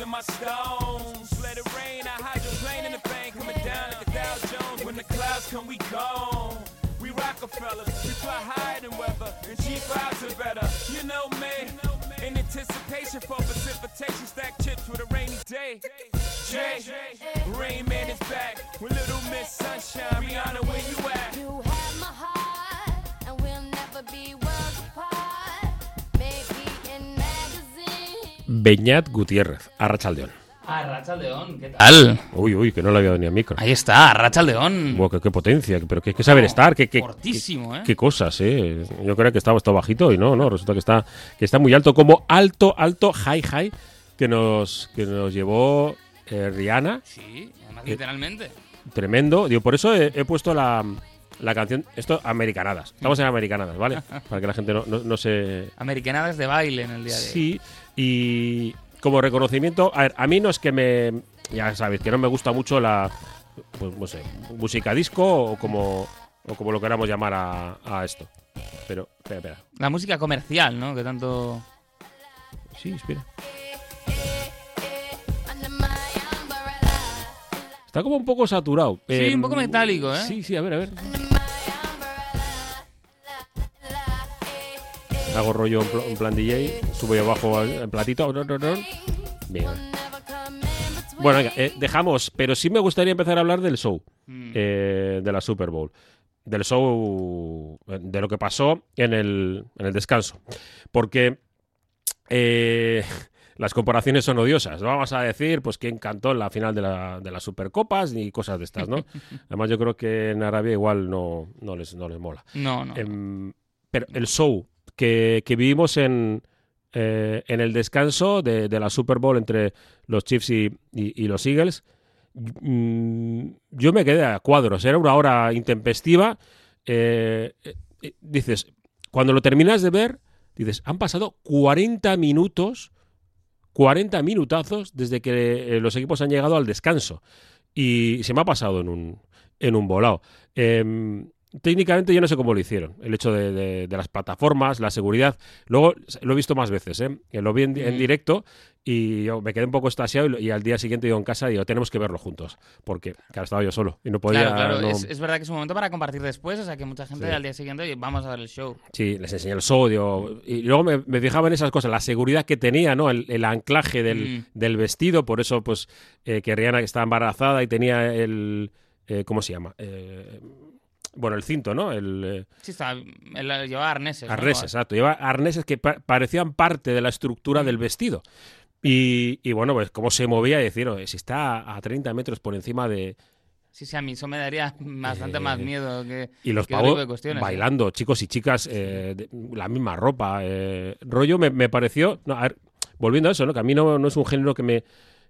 and my stones. Let it rain, I hydroplane in the bank, coming down like a Dow Jones. When the clouds come, we gone. We Rockefellers, we fly higher than weather, and cheap vibes are better. You know me, in anticipation for precipitation, stack chips with a rainy day. Jay, Rain Man is back with Little Miss Sunshine. Rihanna, where you at? You have my heart, Beñat Gutiérrez, Arrachaldeón. Ah, Rachaldeón, ¿qué tal? Uy, uy, que no le había dado ni a micro. Ahí está, Rachaldeón. Buah, qué, qué potencia, pero qué, qué saber estar, qué, qué, Fortísimo, ¿eh? qué cosas, eh. Yo creía que estaba esto bajito y no, no, resulta que está, que está muy alto, como alto, alto, high, high, que nos, que nos llevó eh, Rihanna, Sí, además Eh, literalmente. tremendo. Digo, por eso he, he puesto la, la canción, esto, americanadas. Estamos en americanadas, ¿vale? Para que la gente no, no, no se, Americanadas de baile en el día de hoy. Sí, y como reconocimiento, a ver, a mí no es que me. Ya sabéis, que no me gusta mucho la. Pues no sé, música disco o como, o como lo queramos llamar a, a esto. Pero, espera, espera. La música comercial, ¿no? Que tanto... Sí, espera. Está como un poco saturado. Sí, Em, un poco metálico, ¿eh? Sí, sí, a ver, a ver. Hago rollo en, pl- en plan DJ, subo y abajo el platito. Bueno, venga, eh, dejamos, pero sí me gustaría empezar a hablar del show. Mm. eh, de la Super Bowl. Del show, de lo que pasó en el, en el descanso. Porque eh, las comparaciones son odiosas. No vamos a decir pues quién cantó en la final de, la, de las Supercopas ni cosas de estas, ¿no? Además yo creo que en Arabia igual no, no, les, no les mola. No, no. Em, pero el show que, vivimos en, eh, en el descanso de, la Super Bowl entre los Chiefs y, y- los Eagles, mm, yo me quedé a cuadros. Era una hora intempestiva. eh, eh, dices, cuando lo terminas de ver, dices, han pasado 40 minutos, 40 minutazos desde que eh, los equipos han llegado al descanso. Y se me ha pasado en un, en un volado. Em, técnicamente yo no sé cómo lo hicieron. El hecho de, de- de las plataformas, la seguridad. Luego lo he visto más veces, ¿eh? Lo vi en, en Mm. directo y yo me quedé un poco estasiado y, y al día siguiente digo en casa digo, tenemos que verlo juntos. Porque, claro, estaba yo solo y no podía... claro, claro. no- Es, es verdad que es un momento para compartir después, o sea que mucha gente Sí. al día siguiente, oye, vamos a ver el show. Sí, les enseñé el sodio. Y luego me, me fijaba en esas cosas, la seguridad que tenía, ¿no? El, el anclaje del, Mm. del vestido, por eso, pues, eh, que Rihanna estaba embarazada y tenía el. eh, ¿Cómo se llama? Eh, bueno, el cinto, ¿no? El. eh, Sí, está, él llevaba arneses. ¿no? Arneses, exacto. Lleva arneses que pa- parecían parte de la estructura del vestido. Y, y bueno, pues cómo se movía y decir, "Oye, si está a 30 metros por encima de. Sí, sí, a mí eso me daría bastante Eh, más miedo que. Y los que pavos ¿eh? bailando, chicos y chicas, eh, de- la misma ropa. eh, rollo me, me pareció. no, a ver, volviendo a eso, ¿no? que a mí no, no es un género que me,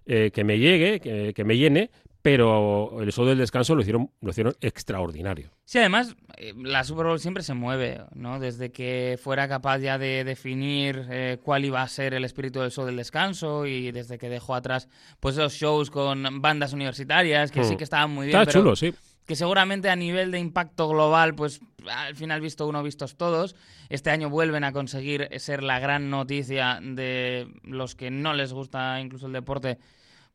eh, que me llegue, que, que me llene, pero el show del descanso lo hicieron, lo hicieron extraordinario. Sí, además, eh, la Super Bowl siempre se mueve, ¿no? Desde que fuera capaz ya de definir eh, cuál iba a ser el espíritu del show del descanso y desde que dejó atrás pues esos shows con bandas universitarias que sí Hmm. que estaban muy bien, Está pero chulo, sí. que seguramente a nivel de impacto global, pues al final visto uno, vistos todos. Este año vuelven a conseguir ser la gran noticia de los que no les gusta incluso el deporte,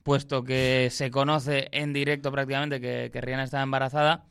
puesto que se conoce en directo prácticamente que, que Rihanna está embarazada.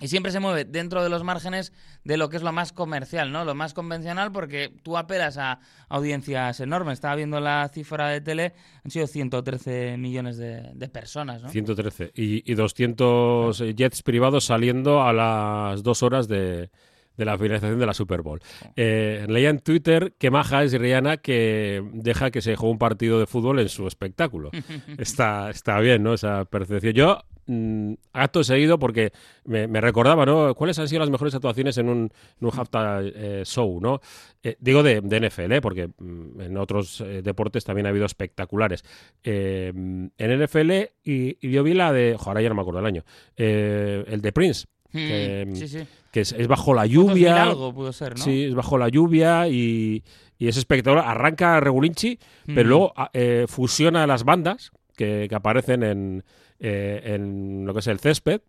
Y siempre se mueve dentro de los márgenes de lo que es lo más comercial, ¿no? Lo más convencional, porque tú apelas a audiencias enormes. Estaba viendo la cifra de tele, han sido 113 millones de, de personas, ¿no? 113. Y, y 200 jets privados saliendo a las dos horas de, de la finalización de la Super Bowl. Eh, leía en Twitter que maja es Rihanna que deja que se juegue un partido de fútbol en su espectáculo. está, está bien, ¿no? Esa percepción. Yo, mm, acto seguido, porque me, me recordaba, ¿no? ¿Cuáles han sido las mejores actuaciones en un, en un halftime eh, show, ¿no? Eh, digo de, de NFL, ¿eh? porque mm, en otros deportes también ha habido espectaculares. Eh, en NFL, y, y yo vi la de. jo, ahora ya no me acuerdo el año. el de Prince. Que, Mm, sí, sí. que es, es bajo la 2000 lluvia. algo pudo ser, ¿no? Sí, es bajo la lluvia y, y es espectacular. Arranca Regulinchi, pero Mm. luego a- eh, fusiona las bandas que, que aparecen en, eh, en lo que es el césped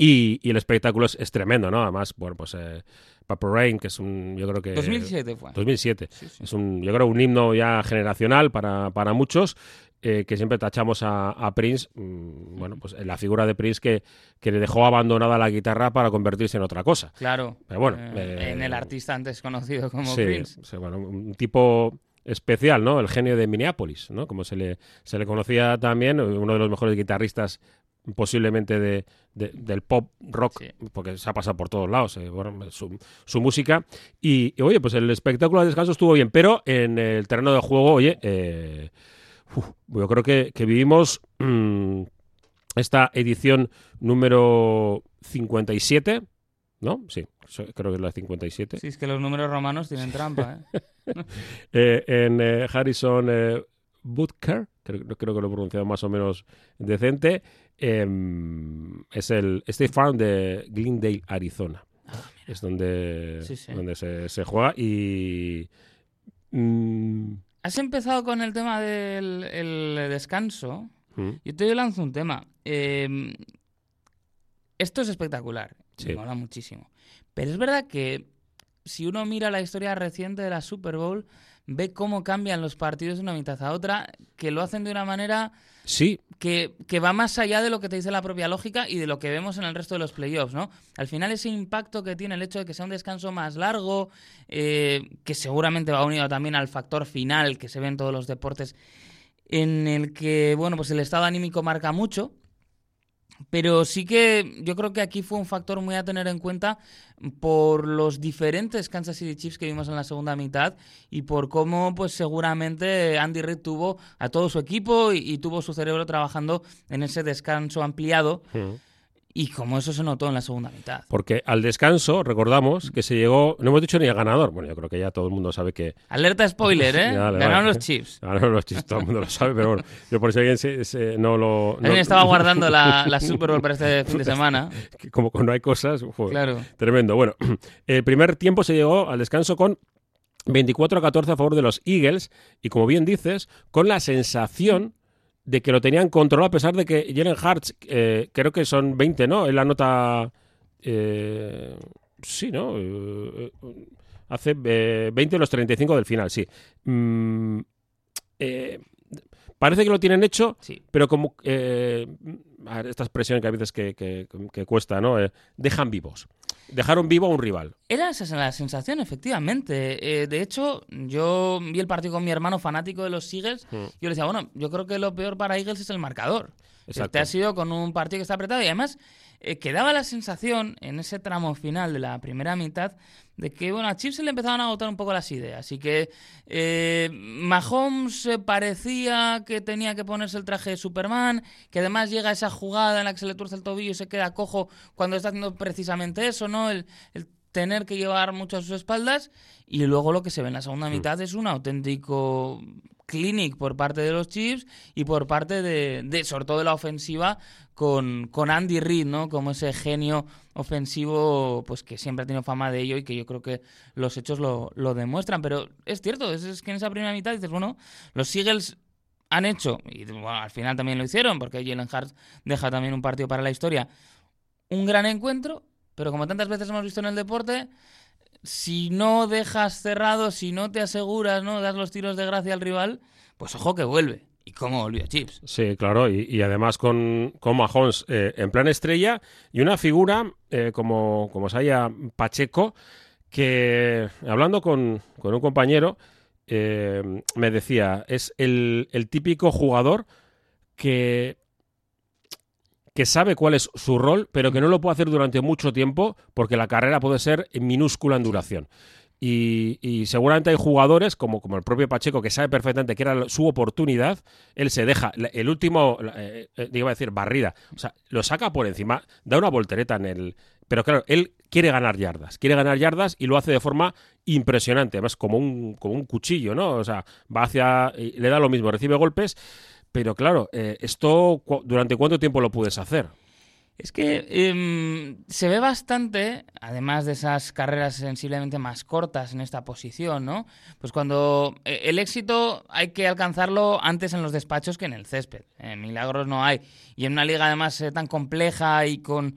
Y, y el espectáculo es, es tremendo, ¿no? Además, bueno, pues eh, Purple Rain, que es un, yo creo que... 2007 fue. 2007. Sí, sí. Es un, yo creo, un himno ya generacional para, para muchos. Eh, que siempre tachamos a, a Prince, mm, bueno, pues la figura de Prince que, que le dejó abandonada la guitarra para convertirse en otra cosa. Claro. Pero bueno, Eh, eh, en el artista antes conocido como Sí, Prince. sí, bueno, un tipo especial, ¿no? El genio de Minneapolis, ¿no? Como se le, se le conocía también, uno de los mejores guitarristas posiblemente de, de- del pop rock, Sí. porque se ha pasado por todos lados, eh, bueno, su, su música. Y, y, oye, pues el espectáculo de descanso estuvo bien, pero en el terreno de juego, oye, eh, uf, yo creo que, que vivimos mm, esta edición número 57, ¿no? Sí, creo que es la 57. Sí, es que los números romanos tienen trampa, ¿eh? Eh, en eh, Harrison eh, Butker, creo, creo que lo he pronunciado más o menos decente, em, es el State Farm de Glendale, Arizona. es donde, Sí, sí. donde se, se juega y... mm, Has empezado con el tema del el descanso. mm, Yo te lanzo un tema. Eh, esto es espectacular. Sí. Me mola muchísimo. Pero es verdad que si uno mira la historia reciente de la Super Bowl, ve cómo cambian los partidos de una mitad a otra, que lo hacen de una manera sí, que, que va más allá de lo que te dice la propia lógica y de lo que vemos en el resto de los playoffs, ¿no? Al final ese impacto que tiene el hecho de que sea un descanso más largo, eh, que seguramente va unido también al factor final que se ve en todos los deportes, en el que, bueno, pues el estado anímico marca mucho. Pero sí que yo creo que aquí fue un factor muy a tener en cuenta por los diferentes Kansas City Chiefs que vimos en la segunda mitad y por cómo pues seguramente Andy Reid tuvo a todo su equipo y, tuvo su cerebro trabajando en ese descanso ampliado mm. Y como eso se notó en la segunda mitad. porque al descanso, recordamos que se llegó, no hemos dicho ni el ganador, bueno, yo creo que ya todo el mundo sabe que Alerta spoiler, ¿eh? Ganaron vale. los Chiefs. Ahora los chistes, todo el mundo lo sabe, pero bueno, yo por si alguien se- se- no lo... no- Alguien estaba guardando la, la Super Bowl para este fin de semana. como no hay cosas, joder, Claro. tremendo. Bueno, el primer tiempo se llegó al descanso con 24 a 14 a favor de los Eagles y como bien dices, con la sensación de que lo tenían controlado a pesar de que Jalen Hurts, eh, creo que son 20, ¿no? En la nota... eh, sí, ¿no? Eh, eh, hace eh, 20 de los 35 del final, sí. Mm, eh, parece que lo tienen hecho, Sí. pero como eh, esta expresión que a veces que, que- que cuesta, ¿no? Eh, dejan vivos. Dejaron vivo a un rival. Era esa la sensación, efectivamente. Eh, de hecho, yo vi el partido con mi hermano fanático de los Eagles. Mm. Yo le decía, bueno, yo creo que lo peor para Eagles es el marcador. Exacto. Este ha sido con un partido que está apretado y además eh, quedaba la sensación en ese tramo final de la primera mitad de que, bueno, a Chiefs se le empezaban a agotar un poco las ideas y que eh, Mahomes parecía que tenía que ponerse el traje de Superman, que además llega esa jugada en la que se le tuerce el tobillo y se queda cojo cuando está haciendo precisamente eso, ¿no? El, el tener que llevar mucho a sus espaldas y luego lo que se ve en la segunda mitad es un auténtico clinic por parte de los Chiefs y por parte de, de sobre todo de la ofensiva con, con Andy Reid, ¿no? Como ese genio ofensivo pues que siempre ha tenido fama de ello y que yo creo que los hechos lo, lo demuestran. Pero es cierto, es, es que en esa primera mitad dices, bueno, los Eagles han hecho, y al final también lo hicieron, porque Jalen Hurts deja también un partido para la historia, un gran encuentro, pero como tantas veces hemos visto en el deporte, si no dejas cerrado, si no te aseguras, no das los tiros de gracia al rival, pues ojo que vuelve. ¿Y cómo volvió Chips? Sí, claro, y, además con, con eh, en plan estrella y una figura eh, como, como Saya Pacheco, que hablando con, con un compañero eh, me decía, es el, el típico jugador que, que sabe cuál es su rol, pero que no lo puede hacer durante mucho tiempo porque la carrera puede ser minúscula en duración. Y, seguramente hay jugadores, como, como el propio Pacheco, que sabe perfectamente que era su oportunidad, él se deja, el último, la- eh, eh, iba a decir, barrida, o sea, lo saca por encima, da una voltereta en el... Pero claro, él quiere ganar yardas, quiere ganar yardas y lo hace de forma impresionante, además como un, como un cuchillo, ¿no? O sea, va hacia... le da lo mismo, recibe golpes, pero claro, eh, esto, cu- ¿durante cuánto tiempo lo puedes hacer? Es que em, se ve bastante, además de esas carreras sensiblemente más cortas en esta posición, ¿no? Pues cuando eh, el éxito hay que alcanzarlo antes en los despachos que en el césped. Eh, milagros no hay. Y en una liga además eh, tan compleja y con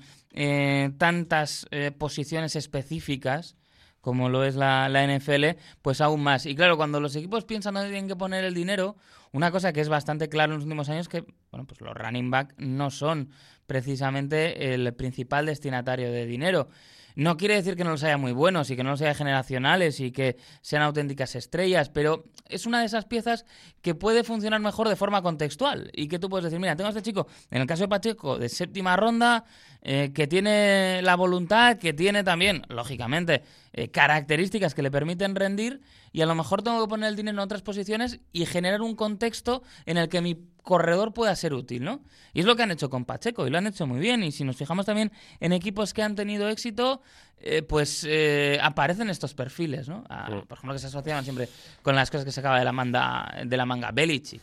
tantas posiciones específicas como lo es la, la NFL, pues aún más. Y claro, cuando los equipos piensan dónde tienen que poner el dinero, una cosa que es bastante claro en los últimos años es que, bueno, pues los running back no son precisamente el principal destinatario de dinero. No quiere decir que no los haya muy buenos y que no los haya generacionales y que sean auténticas estrellas, pero es una de esas piezas que puede funcionar mejor de forma contextual y que tú puedes decir, mira, tengo a este chico, en el caso de Pacheco, de séptima ronda, eh, que tiene la voluntad, que tiene también, lógicamente, eh, características que le permiten rendir y a lo mejor tengo que poner el dinero en otras posiciones y generar un contexto en el que mi corredor pueda ser útil, ¿no? Y es lo que han hecho con Pacheco y lo han hecho muy bien. Y si nos fijamos también en equipos que han tenido éxito, eh, pues eh, aparecen estos perfiles, ¿no? A- Mm. Por ejemplo, que se asociaban siempre con las cosas que sacaba de la manga, de la manga Belichick.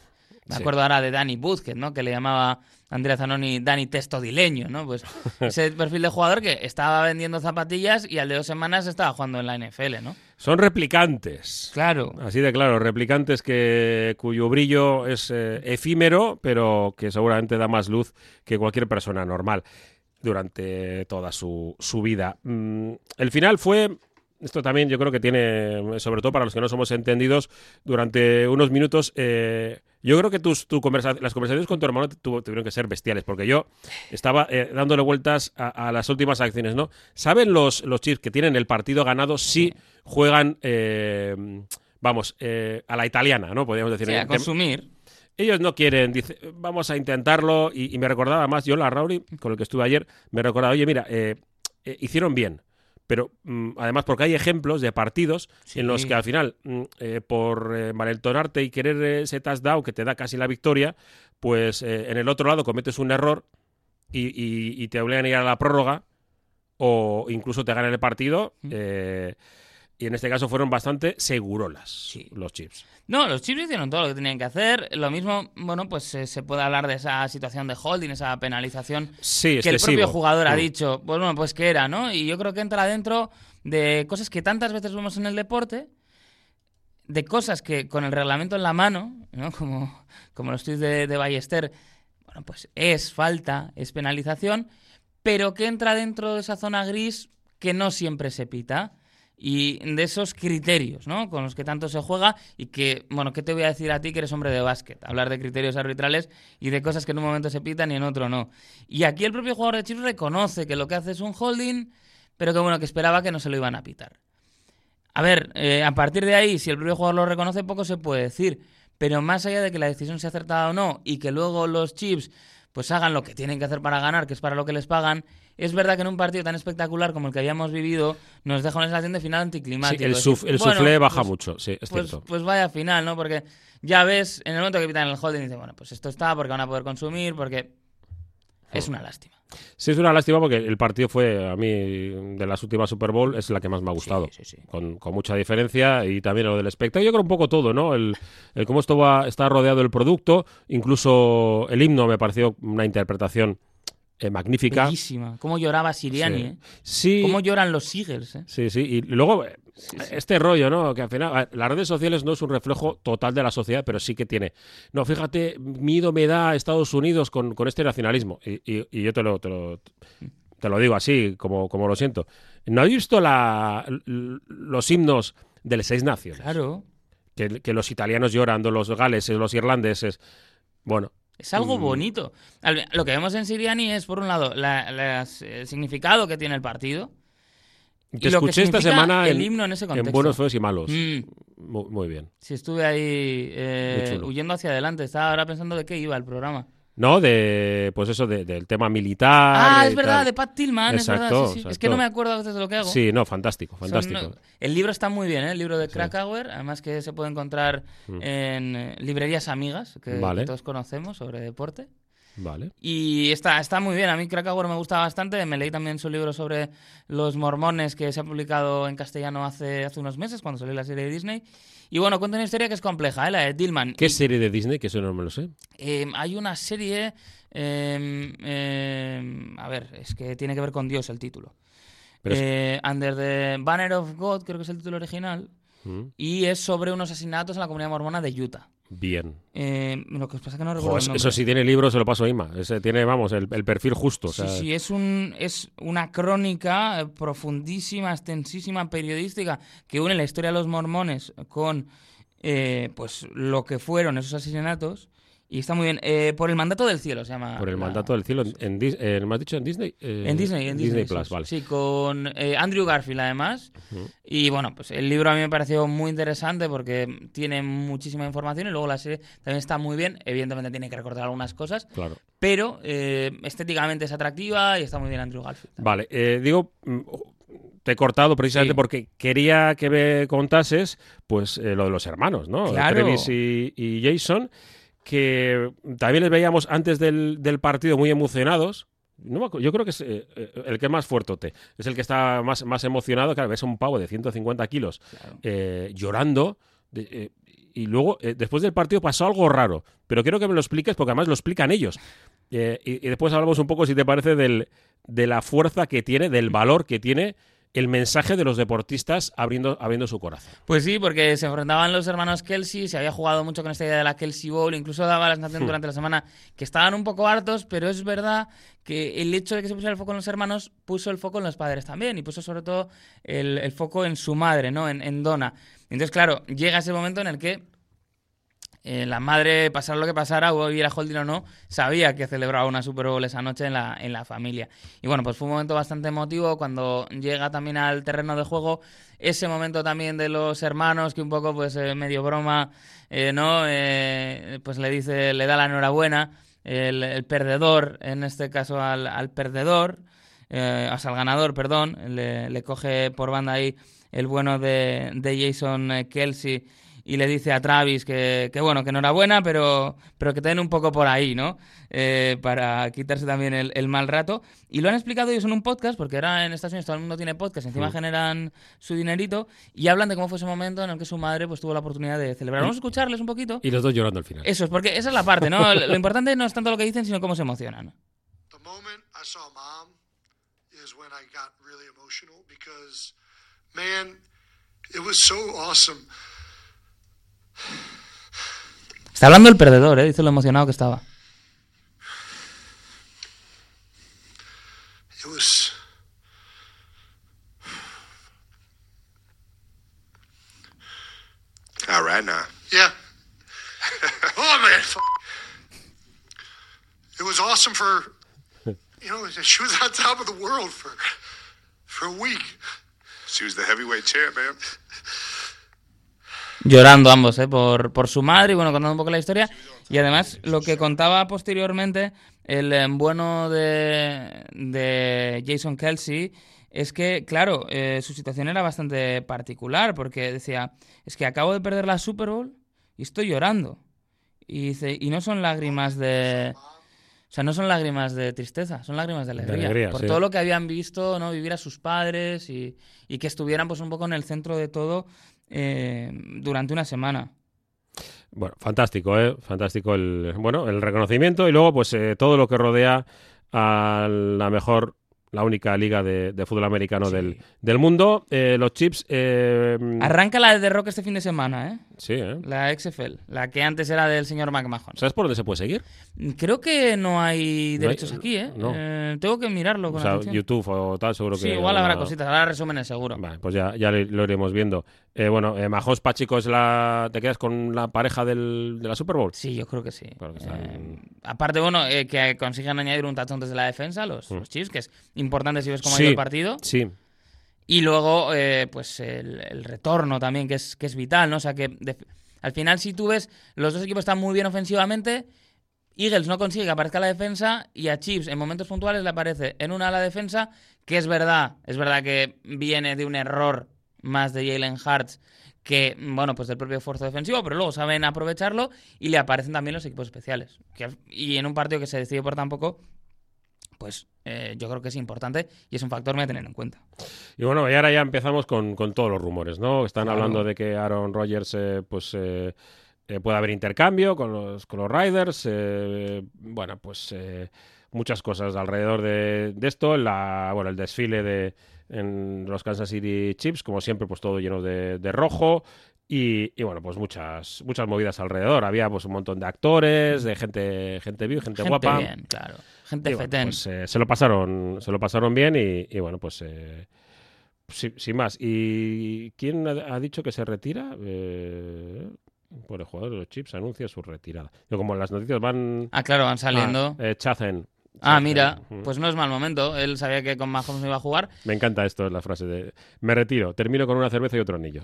Me Sí. acuerdo ahora de Danny Buzket, ¿no? Que le llamaba Andrea Zanoni Dani Testodileño, ¿no? Pues ese perfil de jugador que estaba vendiendo zapatillas y al de dos semanas estaba jugando en la NFL, ¿no? Son replicantes. Claro. Así de claro, replicantes que cuyo brillo es eh, efímero, pero que seguramente da más luz que cualquier persona normal durante toda su, su vida. Mm, el final fue, esto también yo creo que tiene, sobre todo para los que no somos entendidos, durante unos minutos, eh, yo creo que tus, tu conversa- las conversaciones con tu hermano tu- tuvieron que ser bestiales, porque yo estaba eh, dándole vueltas a, a las últimas acciones, ¿no? ¿Saben los, los Chiefs que tienen el partido ganado si juegan, eh, vamos, eh, a la italiana, ¿no? Podríamos decir. Sí, a Que- consumir. ellos no quieren, dice, vamos a intentarlo. Y, y me recordaba más, yo la Rauri, con el que estuve ayer, me recordaba, oye, mira, eh, eh, hicieron bien. Pero mm, además, porque hay ejemplos de partidos Sí. en los que al final, mm, eh, por eh, malentonarte y querer ese touchdown que te da casi la victoria, pues eh, en el otro lado cometes un error y, y- y te obligan a ir a la prórroga o incluso te ganan el partido. Mm. Y en este caso fueron bastante segurolas Sí. los chips. No, los Chiefs hicieron todo lo que tenían que hacer. Lo mismo, bueno, pues eh, se puede hablar de esa situación de holding, esa penalización Sí, que el propio jugador ha dicho, pues bueno, pues que era, ¿no? Y yo creo que entra dentro de cosas que tantas veces vemos en el deporte, de cosas que con el reglamento en la mano, ¿no? Como, como los tweets de, de Ballester, bueno, pues es falta, es penalización, pero que entra dentro de esa zona gris que no siempre se pita. Y de esos criterios, ¿no? Con los que tanto se juega y que, bueno, ¿qué te voy a decir a ti que eres hombre de básquet? Hablar de criterios arbitrales y de cosas que en un momento se pitan y en otro no. Y aquí el propio jugador de Chiefs reconoce que lo que hace es un holding, pero que bueno, que esperaba que no se lo iban a pitar. A ver, eh, a partir de ahí, si el propio jugador lo reconoce, poco se puede decir. Pero más allá de que la decisión sea acertada o no y que luego los Chiefs pues hagan lo que tienen que hacer para ganar, que es para lo que les pagan, es verdad que en un partido tan espectacular como el que habíamos vivido nos deja una sensación de final Sí, anticlimático. el, suf- decir, el bueno, soufflé baja pues- mucho, sí, es pues, cierto. pues vaya final, ¿no? Porque ya ves, en el momento que pitan el holding, dice, bueno, pues esto está porque van a poder consumir, porque es una lástima. Sí, es una lástima porque el partido fue, a mí, de las últimas Super Bowl, es la que más me ha gustado. Sí, sí, sí. Con, con mucha diferencia y también lo del espectáculo. Yo creo un poco todo, ¿no? El, el cómo esto va, está rodeado el producto, incluso el himno me pareció una interpretación eh, magnífica. Bellísima. Cómo lloraba Siriani, Sí. ¿eh? Sí, Cómo lloran los Eagles, ¿eh? sí, sí. Y luego, eh, este rollo, ¿no? Que al final, las redes sociales no es un reflejo total de la sociedad, pero sí que tiene. No, fíjate, miedo me da Estados Unidos con, con este nacionalismo. Y, y- y yo te lo, te lo, te lo digo así, como, como lo siento. ¿No has visto la, los himnos de las seis naciones? Claro. Que, que los italianos llorando, los galeses, los irlandeses. Bueno, Es algo Mm. bonito. Lo que vemos en Siriani es, por un lado, la- las- el significado que tiene el partido. y te lo que escuché esta semana el en, himno en ese en contexto. buenos, feos y malos. Mm, Muy, muy bien. sí, estuve ahí eh, huyendo hacia adelante. Estaba ahora pensando de qué iba el programa. No, de pues eso, de- del tema militar. Ah, es verdad, tal. de Pat Tillman, es Exacto, verdad. sí, sí. Es que no me acuerdo a veces de lo que hago. Sí, no, fantástico, Son, fantástico. no, el libro está muy bien, ¿eh? el libro de Krakauer, además que se puede encontrar Mm. en eh, librerías amigas, que, Vale. que todos conocemos sobre deporte. Vale. Y está, está muy bien. A mí Krakauer me gusta bastante. Me leí también su libro sobre los mormones que se ha publicado en castellano hace, hace unos meses, cuando salió la serie de Disney. Y bueno, cuenta una historia que es compleja, ¿eh? la de Dillman. ¿Qué Y, serie de Disney? Que eso no me lo sé. eh, hay una serie em, em, a ver, es que tiene que ver con Dios el título. Pero es- Eh, Under the Banner of God, creo que es el título original. Mm, Y es sobre unos asesinatos en la comunidad mormona de Utah. Bien. Eh, lo que pasa es que no recuerdo el eso- nombre. eso sí tiene libro, se lo paso a Ima. Ese tiene, vamos, el, el perfil justo. o sea, Sí, sí, es, un, es una crónica eh, profundísima, extensísima, periodística, que une la historia de los mormones con eh, pues lo que fueron esos asesinatos. Y está muy bien. Eh, por el mandato del cielo se llama. Por el la- mandato del cielo. En, en en- ¿Me has dicho en Disney? Eh, En Disney, en Disney, Plus, sí, vale. Sí, con eh, Andrew Garfield además. Y bueno, pues el libro a mí me pareció muy interesante porque tiene muchísima información y luego la serie también está muy bien. Evidentemente tiene que recortar algunas cosas, Claro. pero eh, estéticamente es atractiva y está muy bien Andrew Garfield. Vale, eh, digo, mm, te he cortado precisamente Sí. porque quería que me contases pues eh, lo de los hermanos, ¿no? Claro. Travis y, y Jason, que también les veíamos antes del, del partido muy emocionados. No me yo creo que es eh, eh, el que es más fuertote, es el que está más, más emocionado. Claro, ves a un pavo de 150 kilos Claro. eh, llorando. de- y luego, después del partido pasó algo raro. Pero quiero que me lo expliques porque además lo explican ellos. Y, y después hablamos un poco, si te parece, del, de la fuerza que tiene, del valor que tiene el mensaje de los deportistas abriendo, abriendo su corazón. Pues sí, porque se enfrentaban los hermanos Kelsey, se había jugado mucho con esta idea de la Kelsey Bowl, incluso daba la sensación Hmm. durante la semana que estaban un poco hartos, pero es verdad que el hecho de que se pusiera el foco en los hermanos puso el foco en los padres también y puso sobre todo el, el foco en su madre, ¿no? En, en Donna. Entonces, claro, llega ese momento en el que eh, la madre, pasara lo que pasara, hubiera holding o no, sabía que celebraba una Super Bowl esa noche en la, en la familia. Y bueno, pues fue un momento bastante emotivo cuando llega también al terreno de juego. Ese momento también de los hermanos, que un poco, pues, eh, medio broma, eh, ¿no? Eh, pues le dice, le da la enhorabuena, el, perdedor, en este caso al, al perdedor, eh, o sea, al ganador, perdón, le, le coge por banda ahí el bueno de, de Jason Kelsey y le dice a Travis que, que bueno, que enhorabuena, pero, pero que te den un poco por ahí, ¿no? Eh, para quitarse también el, el mal rato. Y lo han explicado ellos en un podcast, porque ahora en Estados Unidos todo el mundo tiene podcast, encima Mm. generan su dinerito, y hablan de cómo fue ese momento en el que su madre pues tuvo la oportunidad de celebrar. Vamos a escucharles un poquito. Y los dos llorando al final. Eso es, porque esa es la parte, ¿no? Lo importante no es tanto lo que dicen, sino cómo se emocionan. The moment I saw mom is when I got really emotional because, man, it was so awesome. Está hablando el perdedor, ¿eh? Dice lo emocionado que estaba. It was. All right now. Yeah. oh, man. f- It was awesome for, you know, she was on top of the world for, for a week. She was the heavyweight champ, man. Llorando ambos, ¿eh? Por, por su madre y bueno, contando un poco la historia. Y además, lo que contaba posteriormente el eh, bueno de, de Jason Kelsey es que, claro, eh, su situación era bastante particular porque decía, es que acabo de perder la Super Bowl y estoy llorando. Y dice, y no son lágrimas de... O sea, no son lágrimas de tristeza, son lágrimas de alegría. alegría, por sí. todo lo que habían visto, ¿no? Vivir a sus padres y, y que estuvieran pues un poco en el centro de todo eh, durante una semana. Bueno, fantástico, ¿eh? Fantástico el, bueno, el reconocimiento y luego pues eh, todo lo que rodea a la mejor, la única liga de, de fútbol americano Sí. del, del mundo. Eh, los chips... Arranca la de Rock este fin de semana, ¿eh? Sí, ¿eh? La XFL, la que antes era del señor McMahon. ¿Sabes por dónde se puede seguir? Creo que no hay No hay- derechos aquí, ¿eh? no. Eh, Tengo que mirarlo con O sea, atención. YouTube o tal, seguro que... sí, igual habrá no- cositas, habrá resúmenes seguro. Vale, pues ya, ya lo, iremos viendo. Eh, bueno, Majos Pachico es la... ¿Te quedas con la pareja del, de la Super Bowl? Sí, yo creo que sí. Claro que están- aparte, bueno, eh, que consigan añadir un touchdown desde la defensa, los, Mm. los Chiefs, que es importante si ves cómo ha ido el partido. Sí, Y luego, eh, pues el, retorno también, que es, que es vital, ¿no? O sea, que al final, si tú ves, los dos equipos están muy bien ofensivamente. Eagles no consigue que aparezca la defensa y a Chiefs en momentos puntuales le aparece en una ala defensa, que es verdad, es verdad que viene de un error más de Jalen Hurts que, bueno, pues del propio esfuerzo defensivo, pero luego saben aprovecharlo y le aparecen también los equipos especiales. Y en un partido que se decide por tan poco, pues eh, yo creo que es importante y es un factor a tener en cuenta. Y bueno, y ahora ya empezamos con, con todos los rumores, ¿no? Están Claro. hablando de que Aaron Rodgers, eh, pues, eh, eh, puede haber intercambio con los, con los Riders. eh, bueno, pues eh, muchas cosas alrededor de, de esto. La, bueno, el desfile de en los Kansas City Chiefs, como siempre, pues todo lleno de, de rojo. Y, y, bueno, pues muchas, muchas movidas alrededor. Había pues un montón de actores, de gente, gente viva, gente, Gente guapa. bien, claro. Gente bueno, fetén. pues, eh, se lo pasaron, se lo pasaron bien y, y bueno, pues eh, si- sin más. ¿Y quién ha, ha dicho que se retira? Eh, por el jugador de los Chips anuncia su retirada. Yo como las noticias van Ah, claro, van saliendo. Ah, eh, Chazen. Ah, mira, pues no es mal momento. Él sabía que con Mahomes no iba a jugar. Me encanta esto, la frase de me retiro, termino con una cerveza y otro anillo.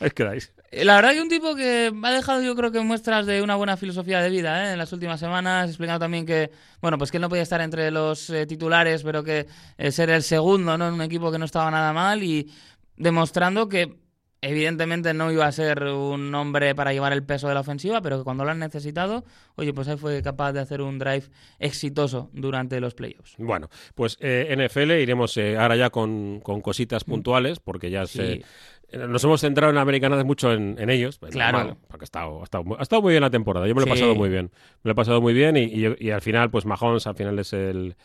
Ahí quedáis. Eh, La verdad que un tipo que ha dejado yo creo que muestras de una buena filosofía de vida ¿eh? en las últimas semanas, explicando también que, bueno, pues que él no podía estar entre los eh, titulares, pero que eh, ser el segundo ¿no? en un equipo que no estaba nada mal y demostrando que evidentemente no iba a ser un hombre para llevar el peso de la ofensiva, pero que cuando lo han necesitado, oye, pues ahí fue capaz de hacer un drive exitoso durante los playoffs. Bueno, pues eh, NFL iremos eh, ahora ya con, con cositas puntuales, porque ya Mm. Sí. se, eh, nos hemos centrado en americanas mucho en, en ellos. pues, Claro. normal, porque ha estado, ha, estado, muy- ha estado muy bien la temporada. Yo me lo he Sí. pasado muy bien. Me lo he pasado muy bien y, y y al final, pues Mahomes al final es el...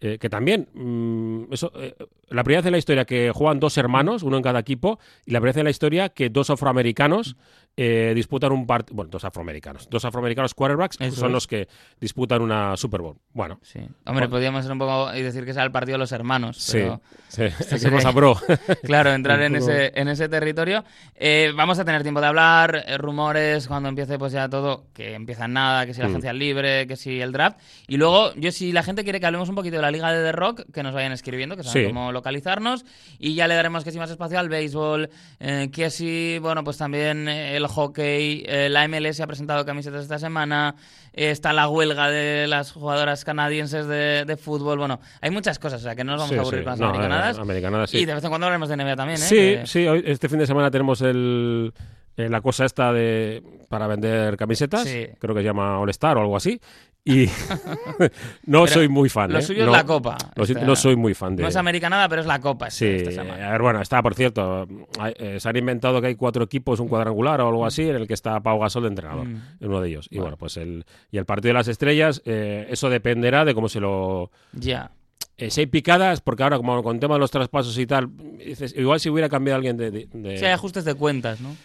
eh, que también, mm, eso, eh, la primera vez en la historia que juegan dos hermanos, uno en cada equipo, y la primera vez en la historia que dos afroamericanos eh, disputan un partido, bueno, dos afroamericanos, dos afroamericanos quarterbacks Eso son es. los que disputan una Super Bowl. Bueno, Sí. Hombre, Bueno. podríamos ser un poco y decir que sea el partido de los hermanos. sí, pero- sí, ¿qué sería- cosa, bro? claro, entrar en ese, en ese territorio. Eh, vamos a tener tiempo de hablar, eh, rumores, cuando empiece pues ya todo, que empieza nada, que si la Mm. agencia libre, que si el draft. Y luego, yo si la gente quiere que hablemos un poquito de la Liga de The Rock, que nos vayan escribiendo, que saben Sí. cómo localizarnos. Y ya le daremos que si más espacio al béisbol, eh, que si, bueno, pues también eh, el hockey, eh, la MLS ha presentado camisetas esta semana, eh, está la huelga de las jugadoras canadienses de, de fútbol. Bueno, hay muchas cosas, o sea que no nos vamos Sí, a aburrir sí. con las No, eh, americanadas. americanadas, sí. Y de vez en cuando hablaremos de NBA también, ¿eh? Sí, Que- sí, hoy, este fin de semana tenemos el, eh, la cosa esta de para vender camisetas, Sí. creo que se llama All Star o algo así, y no Pero soy muy fan. Lo ¿eh? suyo no, es la copa. Esta- no soy muy fan de... No es americanada, pero es la copa. Sí, esta a ver, bueno, está, por cierto, hay- eh, se han inventado que hay cuatro equipos, un cuadrangular o algo así, en el que está Pau Gasol de entrenador, Mm. en uno de ellos. Y bueno, pues el, y el partido de las estrellas, eh, eso dependerá de cómo se lo, Ya. eh, si hay picadas, porque ahora como con el tema de los traspasos y tal, dices, igual si hubiera cambiado alguien de... de- de- Sí, hay ajustes de cuentas, ¿no?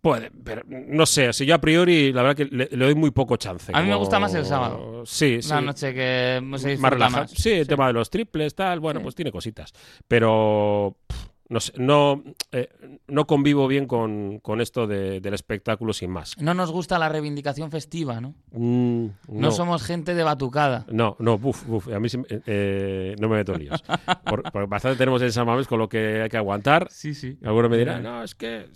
Puede, pero no sé, si yo a priori la verdad que le, le doy muy poco chance. A mí me gusta más el sábado. Sí, sí. Una noche que se más más. Sí, el tema de los triples, tal, bueno, Sí. pues tiene cositas. Pero pff, no sé, no, eh, no convivo bien con, con esto de- del espectáculo sin más. No nos gusta la reivindicación festiva, ¿no? Mm, No, somos gente de batucada. No, no, buf, buf, a mí eh, eh, no me meto en líos. Por, por bastante tenemos en San Mamés con lo que hay que aguantar. Sí, sí. Algunos me dirán, no, es que,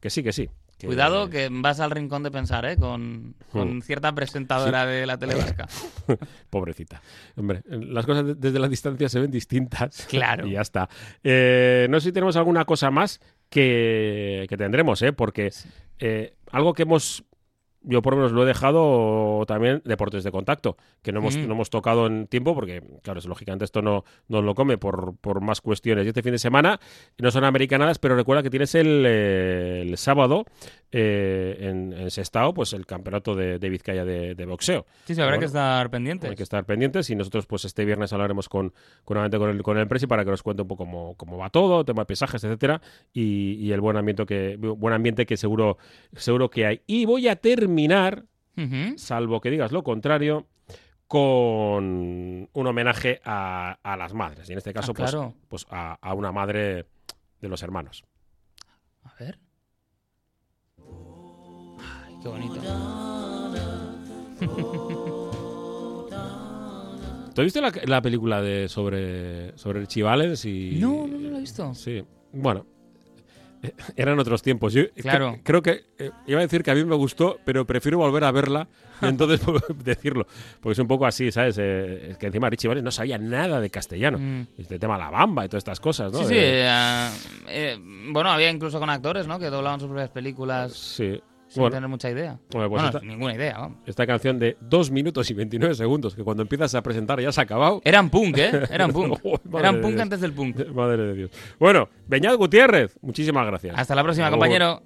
que sí, que sí. que- Cuidado que vas al rincón de pensar, ¿eh? Con, con Mm. cierta presentadora de la tele vasca. Pobrecita. Hombre, las cosas de- desde la distancia se ven distintas. Claro. Y ya está. Eh, no sé si tenemos alguna cosa más que, que tendremos, ¿eh? Porque eh, algo que hemos. Yo por lo menos lo he dejado también deportes de contacto, que no hemos, Mm. no hemos tocado en tiempo, porque, claro, es, lógicamente esto no nos lo come por, por más cuestiones. Y este fin de semana no son americanadas, pero recuerda que tienes el, eh, el sábado eh, en, en Sestao, pues el campeonato de, de Vizcaya de, de boxeo. Sí, sí, habrá Bueno, que estar pendientes. hay que estar pendientes y nosotros pues este viernes hablaremos con, con, con el, con el Presi para que nos cuente un poco cómo, cómo va todo, tema de pesajes, etcétera, y, y el buen ambiente que buen ambiente que seguro seguro que hay. Y voy a terminar, Ujú. salvo que digas lo contrario, con un homenaje a, a las madres. Y en este caso, Ah, claro. pues, pues a, a una madre de los hermanos. A ver. Ay, qué bonito. ¿Tú has visto la, la película de sobre, sobre? Y, No, no, no lo he visto. Sí, bueno. Eh, Eran otros tiempos. Yo Claro. cre- creo que eh, iba a decir que a mí me gustó, pero prefiero volver a verla y entonces decirlo. Porque es un poco así, ¿sabes? Eh, es que encima Richie Valens no sabía nada de castellano. Mm. Este tema la bamba y todas estas cosas, ¿no? Sí, sí. Eh, eh, bueno, había incluso con actores, ¿no? Que doblaban sus propias películas sí. Sin Bueno, tener mucha idea. bueno, pues bueno, esta, ninguna idea, vamos. esta canción de 2 minutos y 29 segundos, que cuando empiezas a presentar ya se ha acabado. Eran punk, ¿eh? Eran punk. Eran punk antes del punk. Madre de Dios. Bueno, Beñat Gutiérrez, muchísimas gracias. Hasta la próxima, compañero.